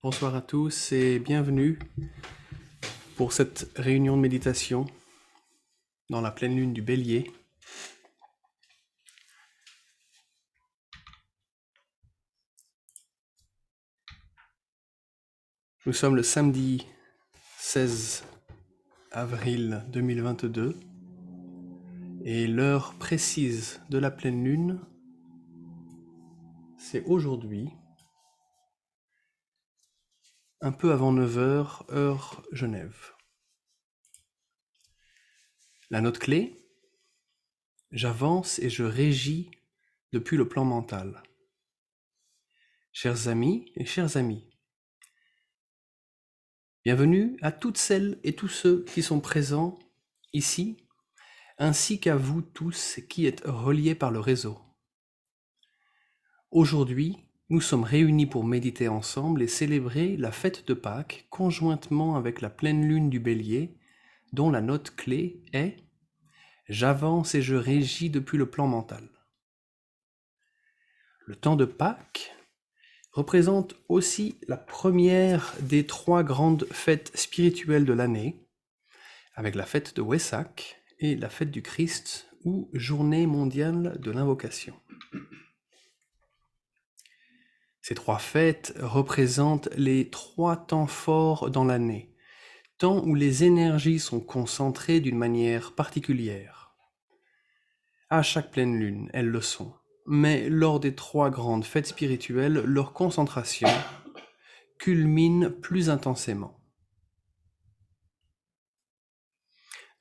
Bonsoir à tous et bienvenue pour cette réunion de méditation dans la pleine lune du bélier. Nous sommes le samedi 16 avril 2022 et l'heure précise de la pleine lune, c'est aujourd'hui un peu avant 9h, heure Genève. La note clé, j'avance et je régis depuis le plan mental. Chers amis et chers amis, bienvenue à toutes celles et tous ceux qui sont présents ici, ainsi qu'à vous tous qui êtes reliés par le réseau. Aujourd'hui, nous sommes réunis pour méditer ensemble et célébrer la fête de Pâques conjointement avec la pleine lune du bélier, dont la note clé est J'avance et je régis depuis le plan mental. Le temps de Pâques représente aussi la première des trois grandes fêtes spirituelles de l'année, avec la fête de Wessac et la fête du Christ ou journée mondiale de l'invocation. Ces trois fêtes représentent les trois temps forts dans l'année, temps où les énergies sont concentrées d'une manière particulière. À chaque pleine lune, elles le sont, mais lors des trois grandes fêtes spirituelles, leur concentration culmine plus intensément.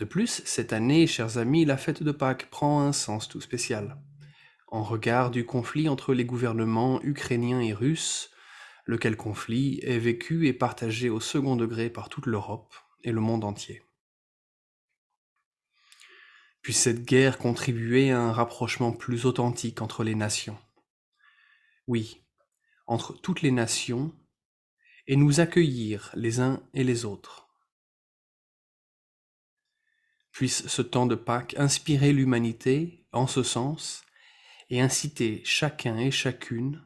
De plus, cette année, chers amis, la fête de Pâques prend un sens tout spécial. En regard du conflit entre les gouvernements ukrainiens et russes, lequel conflit est vécu et partagé au second degré par toute l'Europe et le monde entier. Puisse cette guerre contribuer à un rapprochement plus authentique entre les nations. Oui, entre toutes les nations, et nous accueillir les uns et les autres. Puisse ce temps de Pâques inspirer l'humanité en ce sens et inciter chacun et chacune,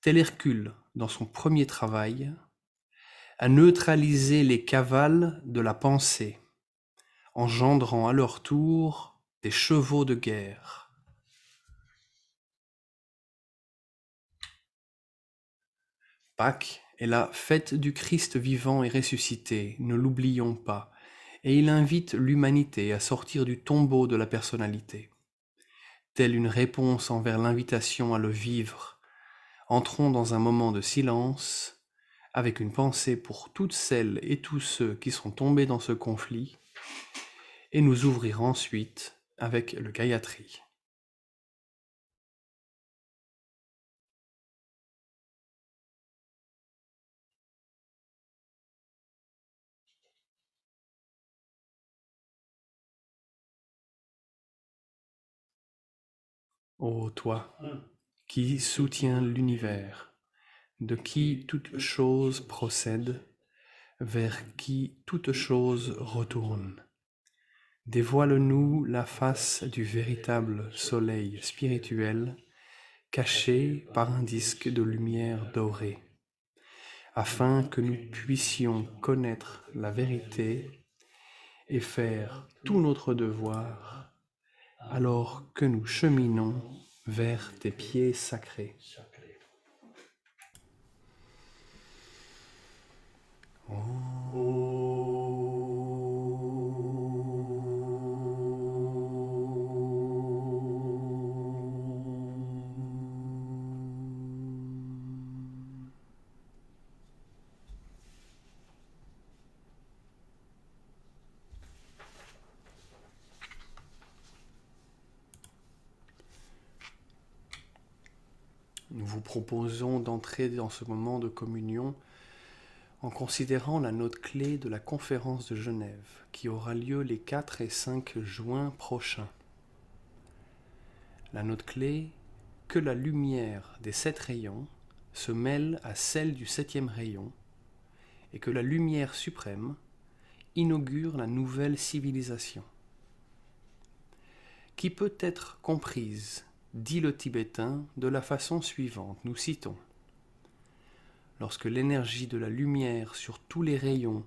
tel Hercule dans son premier travail, à neutraliser les cavales de la pensée, engendrant à leur tour des chevaux de guerre. Pâques est la fête du Christ vivant et ressuscité, ne l'oublions pas, et il invite l'humanité à sortir du tombeau de la personnalité telle une réponse envers l'invitation à le vivre, entrons dans un moment de silence avec une pensée pour toutes celles et tous ceux qui sont tombés dans ce conflit, et nous ouvrir ensuite avec le Gayatri. Ô toi, qui soutiens l'univers, de qui toute chose procède, vers qui toute chose retourne, dévoile-nous la face du véritable soleil spirituel caché par un disque de lumière dorée, afin que nous puissions connaître la vérité et faire tout notre devoir alors que nous cheminons vers tes pieds sacrés. Proposons d'entrer dans ce moment de communion en considérant la note clé de la conférence de Genève qui aura lieu les 4 et 5 juin prochains. La note clé que la lumière des sept rayons se mêle à celle du septième rayon et que la lumière suprême inaugure la nouvelle civilisation qui peut être comprise dit le Tibétain de la façon suivante, nous citons. lorsque l'énergie de la lumière sur tous les rayons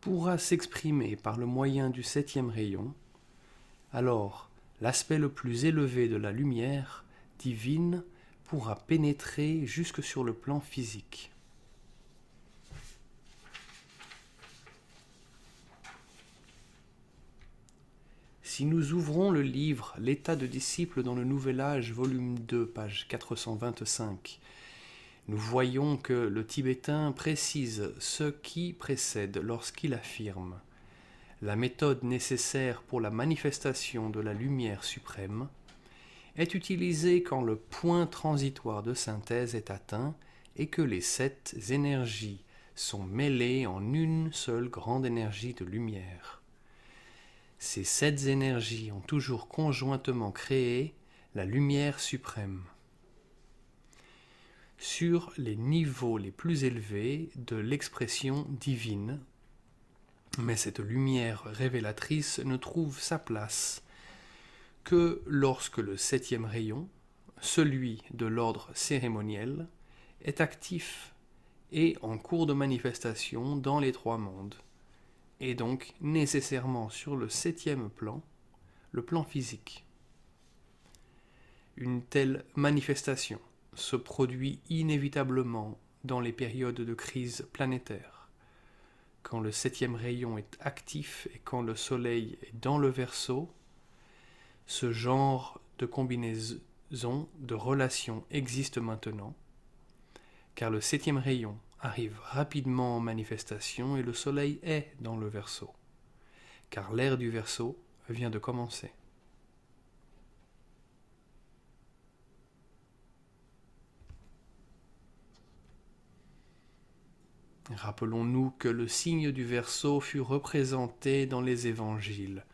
pourra s'exprimer par le moyen du septième rayon, alors l'aspect le plus élevé de la lumière divine pourra pénétrer jusque sur le plan physique. Si nous ouvrons le livre L'état de disciple dans le Nouvel Âge, volume 2, page 425, nous voyons que le Tibétain précise ce qui précède lorsqu'il affirme La méthode nécessaire pour la manifestation de la lumière suprême est utilisée quand le point transitoire de synthèse est atteint et que les sept énergies sont mêlées en une seule grande énergie de lumière. Ces sept énergies ont toujours conjointement créé la lumière suprême sur les niveaux les plus élevés de l'expression divine. Mais cette lumière révélatrice ne trouve sa place que lorsque le septième rayon, celui de l'ordre cérémoniel, est actif et en cours de manifestation dans les trois mondes, et donc nécessairement sur le septième plan, le plan physique. Une telle manifestation se produit inévitablement dans les périodes de crise planétaire, quand le septième rayon est actif et quand le Soleil est dans le Verseau, ce genre de combinaison de relations existe maintenant, car le septième rayon arrive rapidement en manifestation et le Soleil est dans le Verseau, car l'ère du Verseau vient de commencer. Rappelons-nous que le signe du Verseau fut représenté dans les évangiles,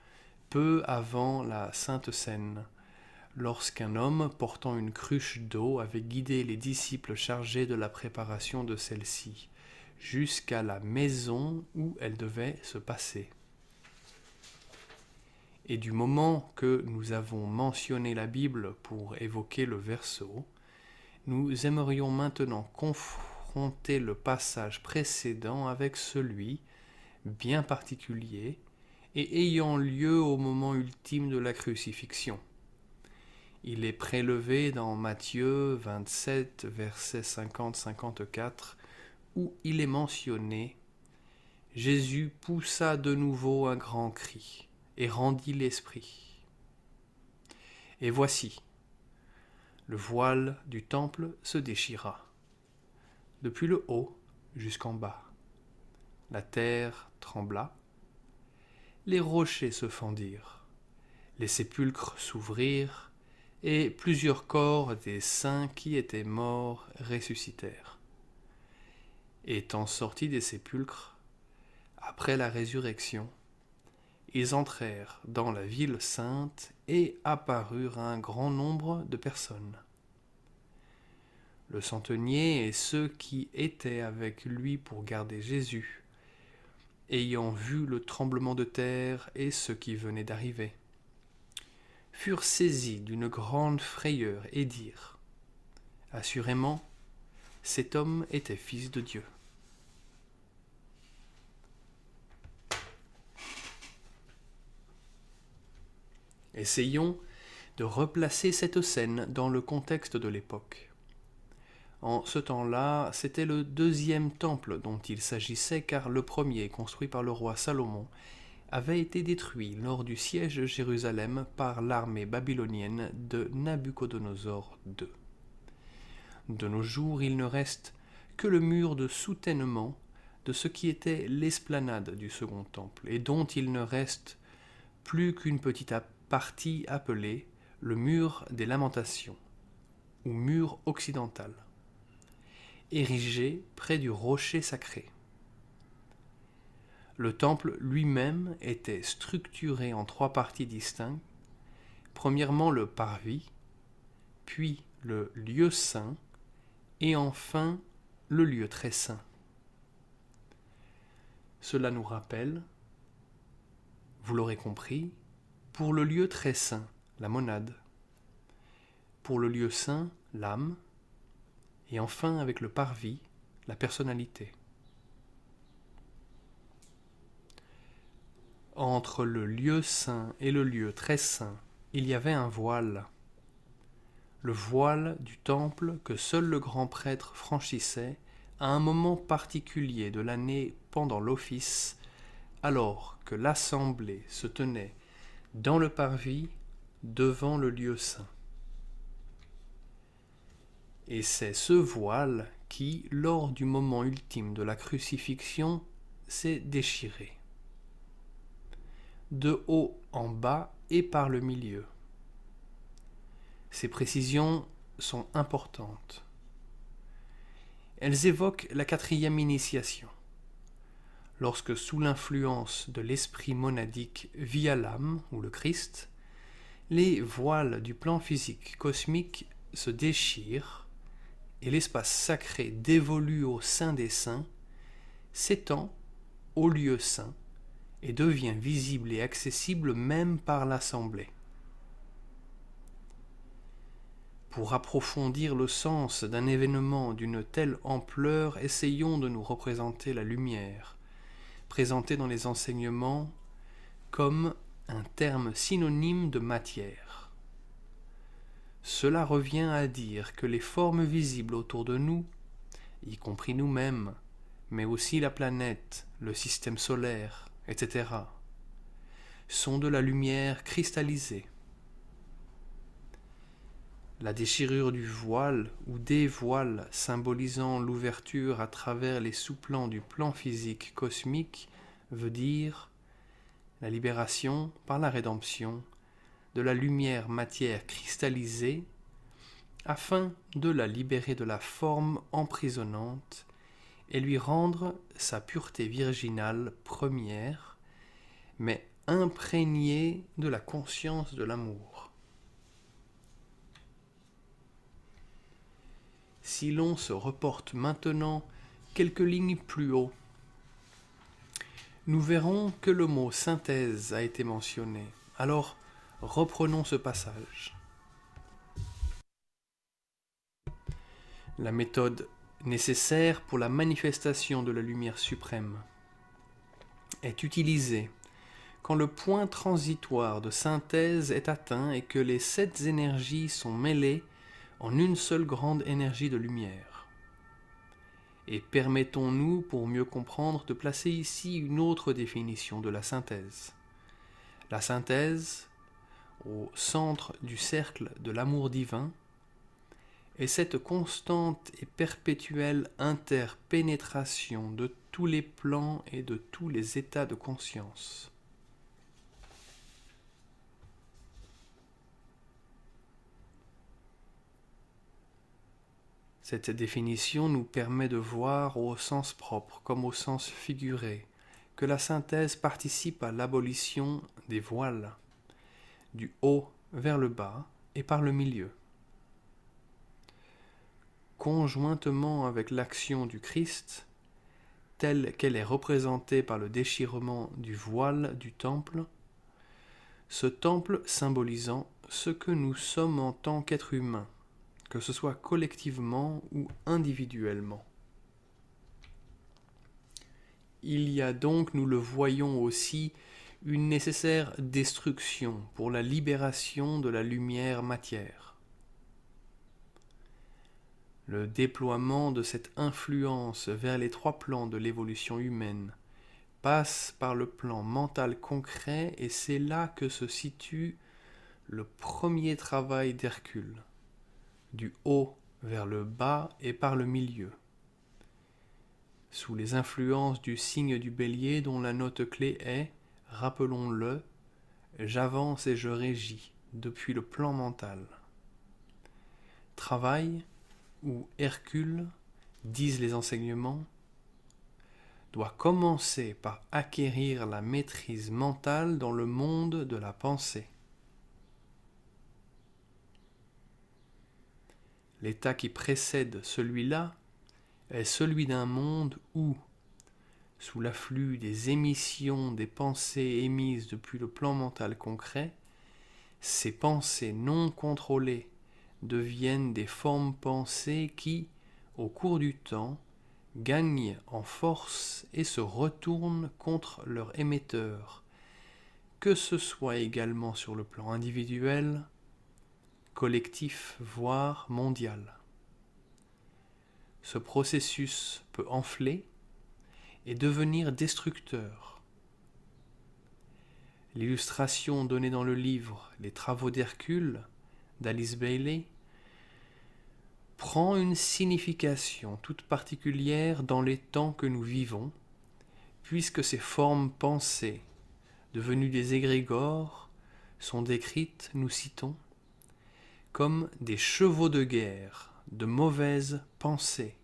peu avant la Sainte Seine, lorsqu'un homme portant une cruche d'eau avait guidé les disciples chargés de la préparation de celle-ci, jusqu'à la maison où elle devait se passer. Et du moment que nous avons mentionné la Bible pour évoquer le Verseau, nous aimerions maintenant confronter le passage précédent avec celui, bien particulier, et ayant lieu au moment ultime de la crucifixion. Il est prélevé dans Matthieu 27, verset 50-54, où il est mentionné Jésus poussa de nouveau un grand cri et rendit l'esprit. Et voici, le voile du temple se déchira depuis le haut jusqu'en bas. La terre trembla, les rochers se fendirent, les sépulcres s'ouvrirent, et plusieurs corps des saints qui étaient morts ressuscitèrent. Étant sortis des sépulcres, après la résurrection, ils entrèrent dans la ville sainte et apparurent un grand nombre de personnes le centenier et ceux qui étaient avec lui pour garder Jésus, ayant vu le tremblement de terre et ce qui venait d'arriver, furent saisis d'une grande frayeur et dirent Assurément, cet homme était fils de Dieu. Essayons de replacer cette scène dans le contexte de l'époque. En ce temps-là, c'était le deuxième temple dont il s'agissait car le premier, construit par le roi Salomon, avait été détruit lors du siège de Jérusalem par l'armée babylonienne de Nabuchodonosor II. De nos jours, il ne reste que le mur de soutènement de ce qui était l'esplanade du second temple, et dont il ne reste plus qu'une petite partie appelée le mur des lamentations, ou mur occidental érigé près du rocher sacré. Le temple lui-même était structuré en trois parties distinctes. Premièrement le parvis, puis le lieu saint, et enfin le lieu très saint. Cela nous rappelle, vous l'aurez compris, pour le lieu très saint, la monade, pour le lieu saint, l'âme, et enfin avec le parvis, la personnalité. Entre le lieu saint et le lieu très saint, il y avait un voile. Le voile du temple que seul le grand prêtre franchissait à un moment particulier de l'année pendant l'office, alors que l'assemblée se tenait dans le parvis devant le lieu saint. Et c'est ce voile qui, lors du moment ultime de la crucifixion, s'est déchiré de haut en bas et par le milieu. Ces précisions sont importantes. Elles évoquent la quatrième initiation, lorsque sous l'influence de l'esprit monadique via l'âme ou le Christ, les voiles du plan physique cosmique se déchirent et l'espace sacré dévolu au sein des saints s'étend au lieu saint et devient visible et accessible même par l'Assemblée. Pour approfondir le sens d'un événement d'une telle ampleur, essayons de nous représenter la lumière, présentée dans les enseignements comme un terme synonyme de matière. Cela revient à dire que les formes visibles autour de nous, y compris nous-mêmes, mais aussi la planète, le système solaire, etc., sont de la lumière cristallisée. La déchirure du voile ou des voiles symbolisant l'ouverture à travers les sous-plans du plan physique cosmique veut dire la libération par la rédemption de la lumière matière cristallisée afin de la libérer de la forme emprisonnante et lui rendre sa pureté virginale première, mais imprégnée de la conscience de l'amour. Si l'on se reporte maintenant quelques lignes plus haut, nous verrons que le mot synthèse a été mentionné. Alors, reprenons ce passage. La méthode nécessaire pour la manifestation de la lumière suprême, est utilisé quand le point transitoire de synthèse est atteint et que les sept énergies sont mêlées en une seule grande énergie de lumière. Et permettons-nous, pour mieux comprendre, de placer ici une autre définition de la synthèse. La synthèse, au centre du cercle de l'amour divin, et cette constante et perpétuelle interpénétration de tous les plans et de tous les états de conscience. Cette définition nous permet de voir au sens propre comme au sens figuré que la synthèse participe à l'abolition des voiles, du haut vers le bas et par le milieu conjointement avec l'action du Christ, telle qu'elle est représentée par le déchirement du voile du temple, ce temple symbolisant ce que nous sommes en tant qu'êtres humains, que ce soit collectivement ou individuellement. Il y a donc, nous le voyons aussi, une nécessaire destruction pour la libération de la lumière matière le déploiement de cette influence vers les trois plans de l'évolution humaine passe par le plan mental concret et c'est là que se situe le premier travail d'Hercule, du haut vers le bas et par le milieu. Sous les influences du signe du bélier dont la note clé est, rappelons-le, j'avance et je régis depuis le plan mental. Travail où Hercule, disent les enseignements, doit commencer par acquérir la maîtrise mentale dans le monde de la pensée. L'état qui précède celui-là est celui d'un monde où, sous l'afflux des émissions des pensées émises depuis le plan mental concret, ces pensées non contrôlées deviennent des formes pensées qui, au cours du temps, gagnent en force et se retournent contre leur émetteur, que ce soit également sur le plan individuel, collectif, voire mondial. Ce processus peut enfler et devenir destructeur. L'illustration donnée dans le livre Les travaux d'Hercule d'Alice Bailey prend une signification toute particulière dans les temps que nous vivons, puisque ces formes pensées, devenues des égrégores, sont décrites, nous citons, comme des chevaux de guerre, de mauvaises pensées,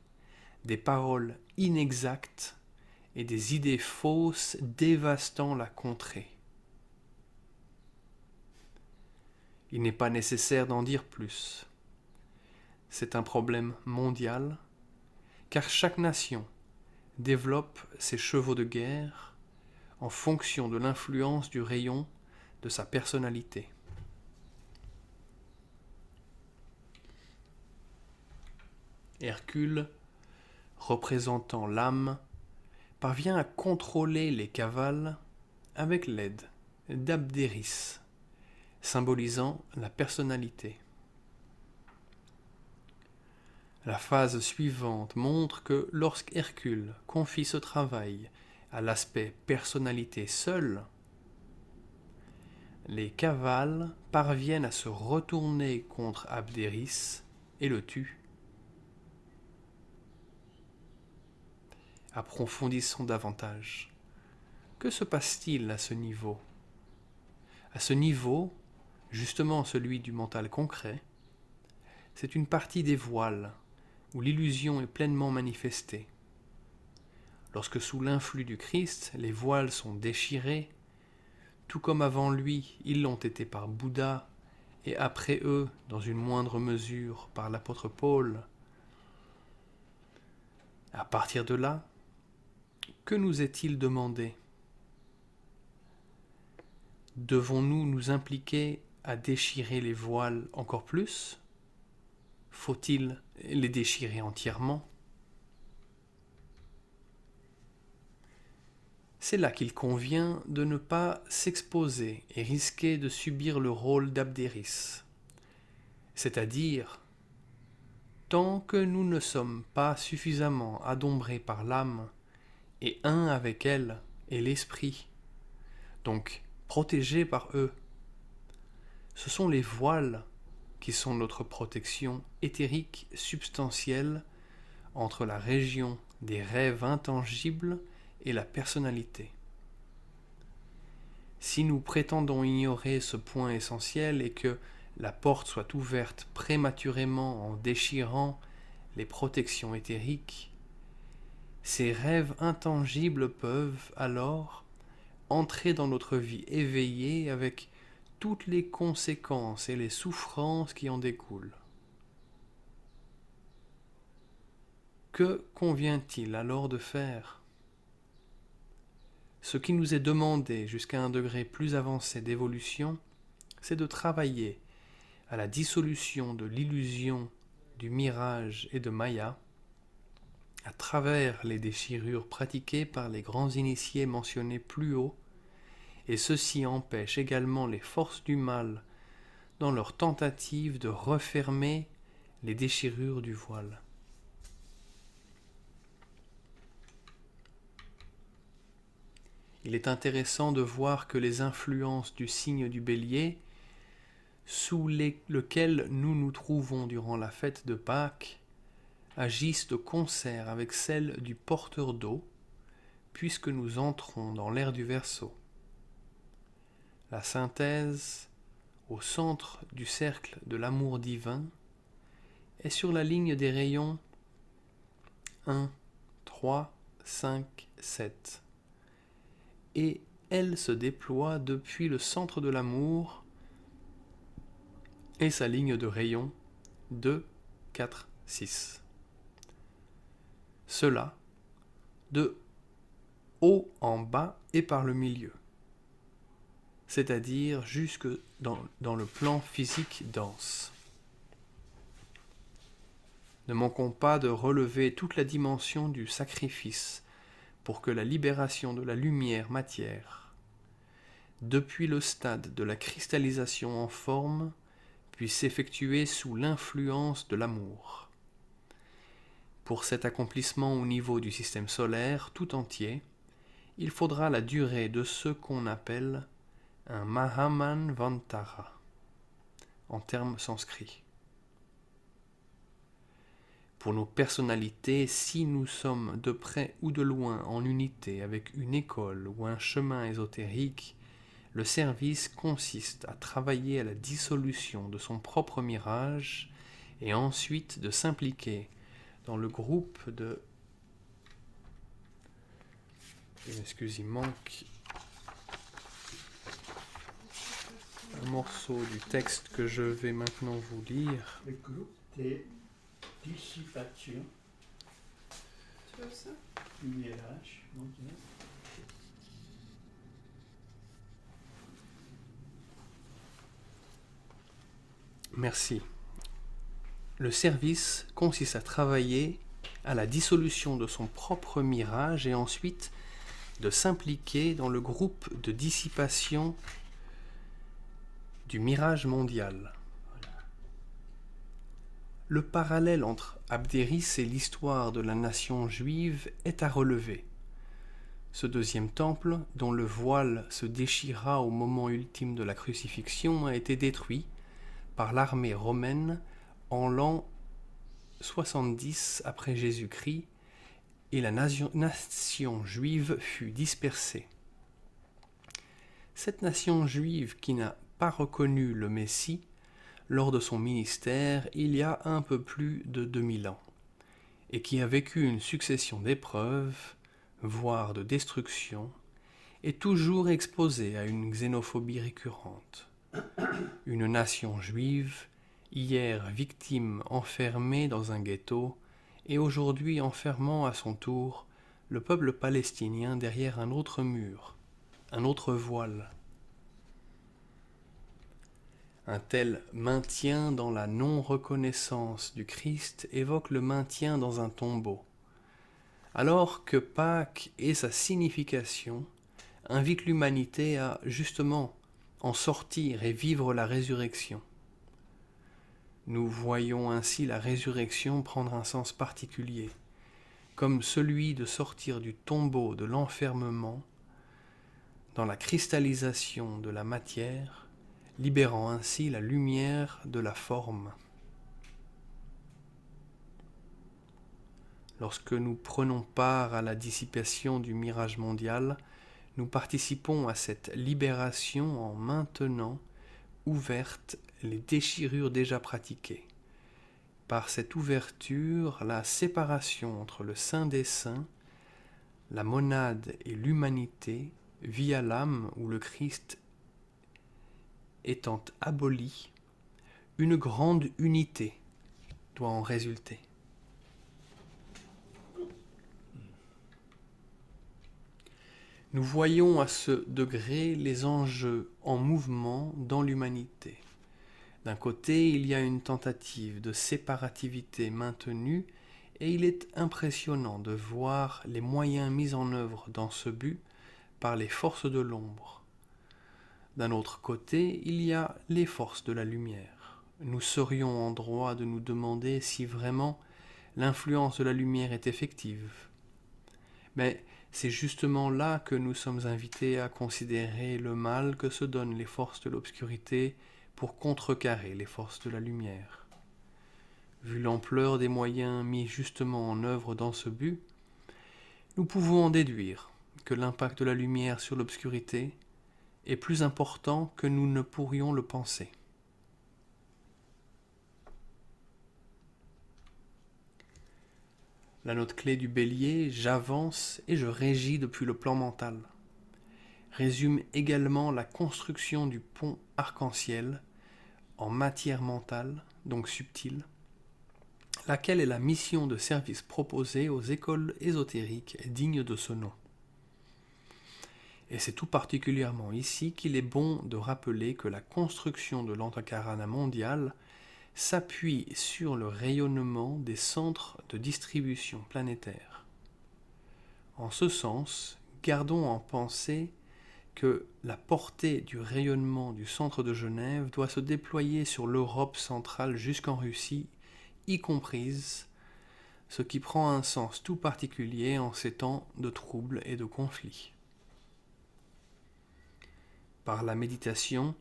des paroles inexactes et des idées fausses dévastant la contrée. Il n'est pas nécessaire d'en dire plus. C'est un problème mondial, car chaque nation développe ses chevaux de guerre en fonction de l'influence du rayon de sa personnalité. Hercule, représentant l'âme, parvient à contrôler les cavales avec l'aide d'Abdéris, symbolisant la personnalité. La phase suivante montre que lorsqu'Hercule confie ce travail à l'aspect personnalité seul, les cavales parviennent à se retourner contre Abdéris et le tuent. Approfondissons davantage. Que se passe-t-il à ce niveau? À ce niveau, justement celui du mental concret, c'est une partie des voiles où l'illusion est pleinement manifestée. Lorsque sous l'influx du Christ, les voiles sont déchirés, tout comme avant lui, ils l'ont été par Bouddha, et après eux, dans une moindre mesure, par l'apôtre Paul, à partir de là, que nous est-il demandé? Devons-nous nous impliquer à déchirer les voiles encore plus? Faut-il les déchirer entièrement? C'est là qu'il convient de ne pas s'exposer et risquer de subir le rôle d'Abdéris, c'est-à-dire tant que nous ne sommes pas suffisamment adombrés par l'âme et un avec elle est l'esprit, donc protégé par eux. Ce sont les voiles qui sont notre protection éthérique substantielle entre la région des rêves intangibles et la personnalité. Si nous prétendons ignorer ce point essentiel et que la porte soit ouverte prématurément en déchirant les protections éthériques, ces rêves intangibles peuvent alors entrer dans notre vie éveillée avec toutes les conséquences et les souffrances qui en découlent. Que convient-il alors de faire? Ce qui nous est demandé jusqu'à un degré plus avancé d'évolution, c'est de travailler à la dissolution de l'illusion, du mirage et de Maya, à travers les déchirures pratiquées par les grands initiés mentionnés plus haut, et ceci empêche également les forces du mal dans leur tentative de refermer les déchirures du voile. Il est intéressant de voir que les influences du signe du bélier, sous lequel nous nous trouvons durant la fête de Pâques, agissent de concert avec celles du porteur d'eau, puisque nous entrons dans l'ère du Verseau. La synthèse, au centre du cercle de l'amour divin, est sur la ligne des rayons 1, 3, 5, 7. Et elle se déploie depuis le centre de l'amour et sa ligne de rayons 2, 4, 6 cela de haut en bas et par le milieu, c'est-à-dire jusque dans, le plan physique dense. Ne manquons pas de relever toute la dimension du sacrifice pour que la libération de la lumière matière, depuis le stade de la cristallisation en forme, puisse s'effectuer sous l'influence de l'amour. Pour cet accomplissement au niveau du système solaire tout entier, il faudra la durée de ce qu'on appelle un Mahaman Vantara en termes sanscrits. Pour nos personnalités, si nous sommes de près ou de loin en unité avec une école ou un chemin ésotérique, le service consiste à travailler à la dissolution de son propre mirage et ensuite de s'impliquer dans le groupe de... Excusez, manque un morceau du texte que je vais maintenant vous lire. Le groupe des dissipations Tu veux ça? Du mirage mondial. Merci. Le service consiste à travailler à la dissolution de son propre mirage et ensuite de s'impliquer dans le groupe de dissipation du mirage mondial. Le parallèle entre Abdéris et l'histoire de la nation juive est à relever. Ce deuxième temple, dont le voile se déchira au moment ultime de la crucifixion, a été détruit par l'armée romaine en l'an 70 après Jésus-Christ et la nation, nation juive fut dispersée. Cette nation juive qui n'a reconnu le Messie lors de son ministère il y a un peu plus de 2000 ans, et qui a vécu une succession d'épreuves, voire de destructions, est toujours exposée à une xénophobie récurrente. Une nation juive, hier victime enfermée dans un ghetto, et aujourd'hui enfermant à son tour le peuple palestinien derrière un autre mur, un autre voile. Un tel maintien dans la non-reconnaissance du Christ évoque le maintien dans un tombeau, alors que Pâques et sa signification invitent l'humanité à justement en sortir et vivre la résurrection. Nous voyons ainsi la résurrection prendre un sens particulier, comme celui de sortir du tombeau de l'enfermement dans la cristallisation de la matière libérant ainsi la lumière de la forme. Lorsque nous prenons part à la dissipation du mirage mondial, nous participons à cette libération en maintenant ouvertes les déchirures déjà pratiquées. Par cette ouverture, la séparation entre le Saint des Saints, la monade et l'humanité, via l'âme où le Christ étant abolie, une grande unité doit en résulter. Nous voyons à ce degré les enjeux en mouvement dans l'humanité. D'un côté, il y a une tentative de séparativité maintenue et il est impressionnant de voir les moyens mis en œuvre dans ce but par les forces de l'ombre. D'un autre côté, il y a les forces de la lumière. Nous serions en droit de nous demander si vraiment l'influence de la lumière est effective. Mais c'est justement là que nous sommes invités à considérer le mal que se donnent les forces de l'obscurité pour contrecarrer les forces de la lumière. Vu l'ampleur des moyens mis justement en œuvre dans ce but, nous pouvons en déduire que l'impact de la lumière sur l'obscurité est plus important que nous ne pourrions le penser. La note clé du bélier, j'avance et je régis depuis le plan mental, résume également la construction du pont arc-en-ciel en matière mentale, donc subtile, laquelle est la mission de service proposée aux écoles ésotériques dignes de ce nom. Et c'est tout particulièrement ici qu'il est bon de rappeler que la construction de l'antakarana mondial s'appuie sur le rayonnement des centres de distribution planétaire. En ce sens, gardons en pensée que la portée du rayonnement du centre de Genève doit se déployer sur l'Europe centrale jusqu'en Russie, y comprise, ce qui prend un sens tout particulier en ces temps de troubles et de conflits. Par la méditation,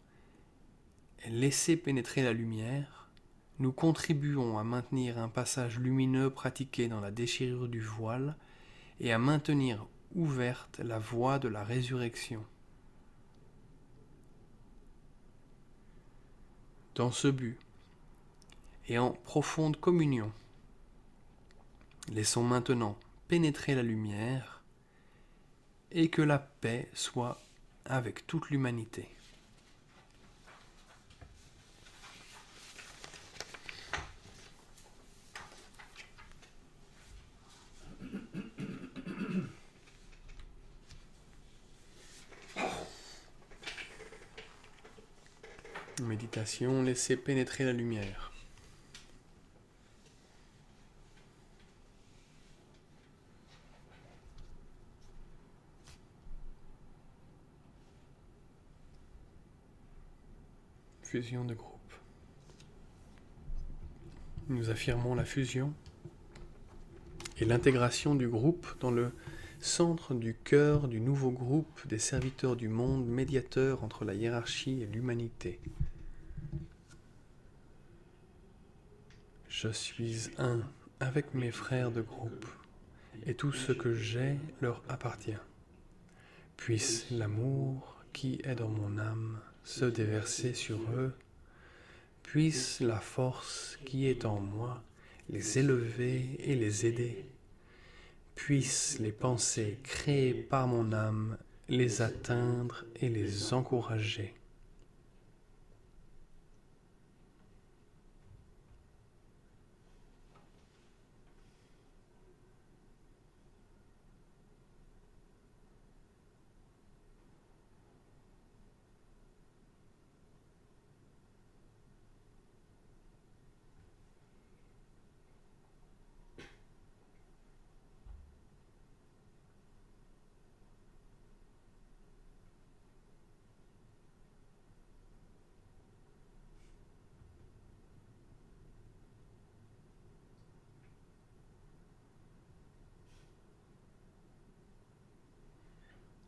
laisser pénétrer la lumière, nous contribuons à maintenir un passage lumineux pratiqué dans la déchirure du voile et à maintenir ouverte la voie de la résurrection. Dans ce but, et en profonde communion, laissons maintenant pénétrer la lumière et que la paix soit avec toute l'humanité. Méditation, laissez pénétrer la lumière. De groupe. Nous affirmons la fusion et l'intégration du groupe dans le centre du cœur du nouveau groupe des serviteurs du monde, médiateur entre la hiérarchie et l'humanité. Je suis un avec mes frères de groupe, et tout ce que j'ai leur appartient. Puisse l'amour qui est dans mon âme se déverser sur eux, puisse la force qui est en moi les élever et les aider puissent les pensées créées par mon âme les atteindre et les encourager.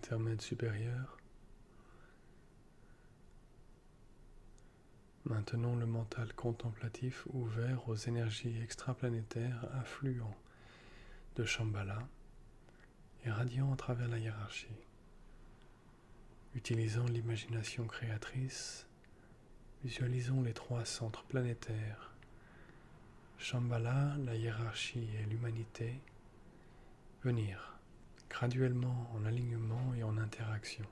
Intermède supérieur. Maintenons le mental contemplatif ouvert aux énergies extraplanétaires affluents de Shambhala et radiant à travers la hiérarchie. Utilisant l'imagination créatrice, visualisons les trois centres planétaires, Shambhala, la hiérarchie et l'humanité, venir graduellement en alignement et en interaction.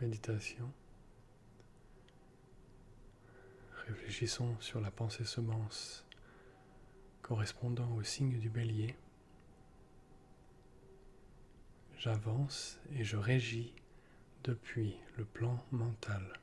Méditation. Réfléchissons sur la pensée semence correspondant au signe du bélier. J'avance et je régis depuis le plan mental.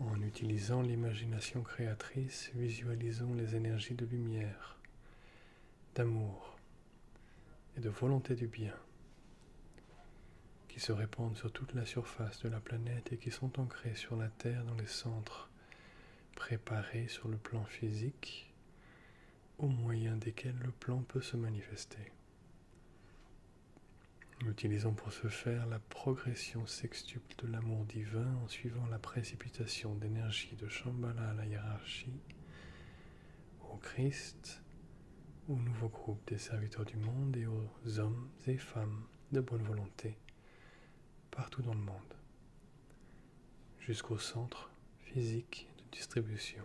En utilisant l'imagination créatrice, visualisons les énergies de lumière, d'amour et de volonté du bien qui se répandent sur toute la surface de la planète et qui sont ancrées sur la Terre dans les centres préparés sur le plan physique au moyen desquels le plan peut se manifester. Utilisons pour ce faire la progression sextuple de l'amour divin en suivant la précipitation d'énergie de Shambhala à la hiérarchie, au Christ, au nouveau groupe des serviteurs du monde et aux hommes et femmes de bonne volonté partout dans le monde, jusqu'au centre physique de distribution.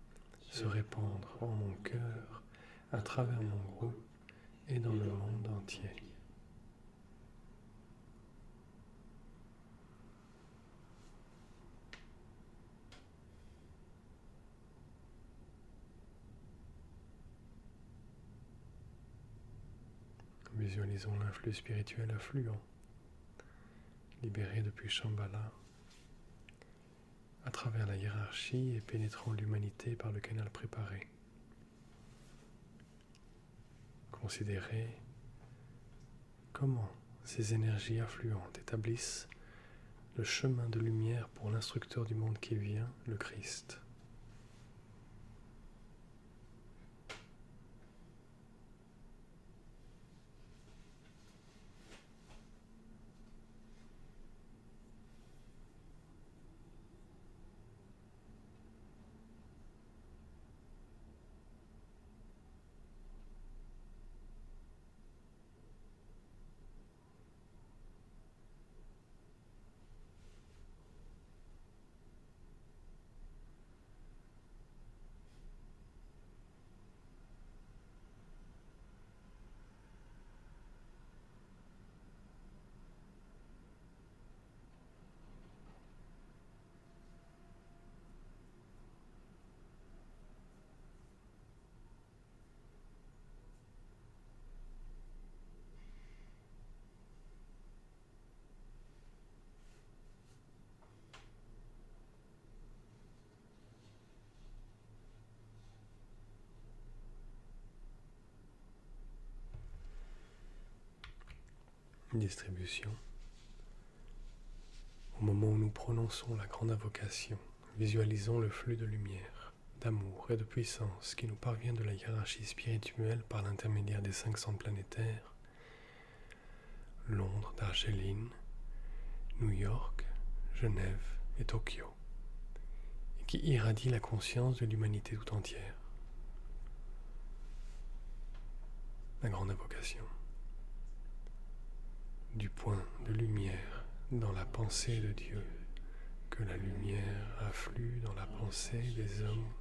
se répandre en mon cœur, à travers mon groupe et dans le monde entier. Visualisons l'influx spirituel affluent, libéré depuis Shambhala à travers la hiérarchie et pénétrant l'humanité par le canal préparé. Considérez comment ces énergies affluentes établissent le chemin de lumière pour l'instructeur du monde qui vient, le Christ. Au moment où nous prononçons la grande invocation, visualisons le flux de lumière, d'amour et de puissance qui nous parvient de la hiérarchie spirituelle par l'intermédiaire des cinq centres planétaires, Londres, Darjeeling, New York, Genève et Tokyo, et qui irradie la conscience de l'humanité tout entière. La grande invocation du point de lumière dans la pensée de Dieu, que la lumière afflue dans la pensée des hommes,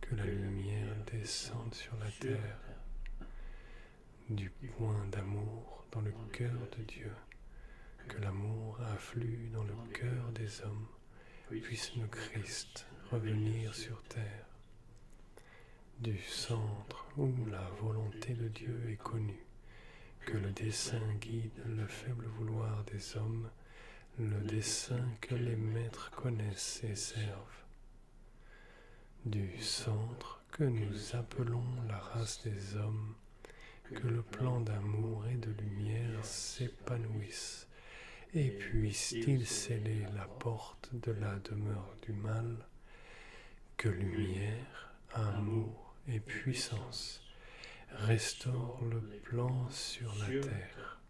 que la lumière descende sur la terre, du point d'amour dans le cœur de Dieu, que l'amour afflue dans le cœur des hommes, puisse le Christ revenir sur terre, du centre où la volonté de Dieu est connue que le dessein guide le faible vouloir des hommes, le dessein que les maîtres connaissent et servent. Du centre que nous appelons la race des hommes, que le plan d'amour et de lumière s'épanouisse, et puisse-t-il sceller la porte de la demeure du mal, que lumière, amour et puissance restaure le plan sur la terre.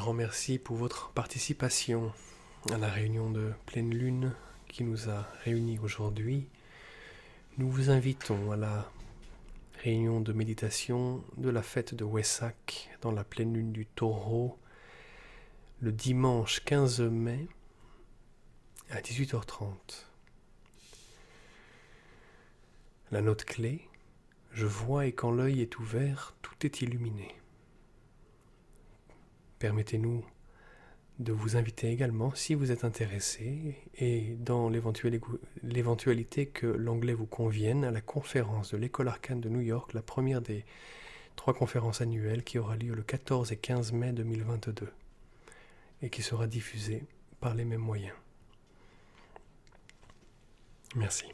Grand merci pour votre participation à la réunion de pleine lune qui nous a réunis aujourd'hui. Nous vous invitons à la réunion de méditation de la fête de Wesak dans la pleine lune du taureau le dimanche 15 mai à 18h30. La note clé, je vois et quand l'œil est ouvert, tout est illuminé. Permettez-nous de vous inviter également, si vous êtes intéressé, et dans l'éventualité que l'anglais vous convienne, à la conférence de l'École arcane de New York, la première des trois conférences annuelles qui aura lieu le 14 et 15 mai 2022, et qui sera diffusée par les mêmes moyens. Merci.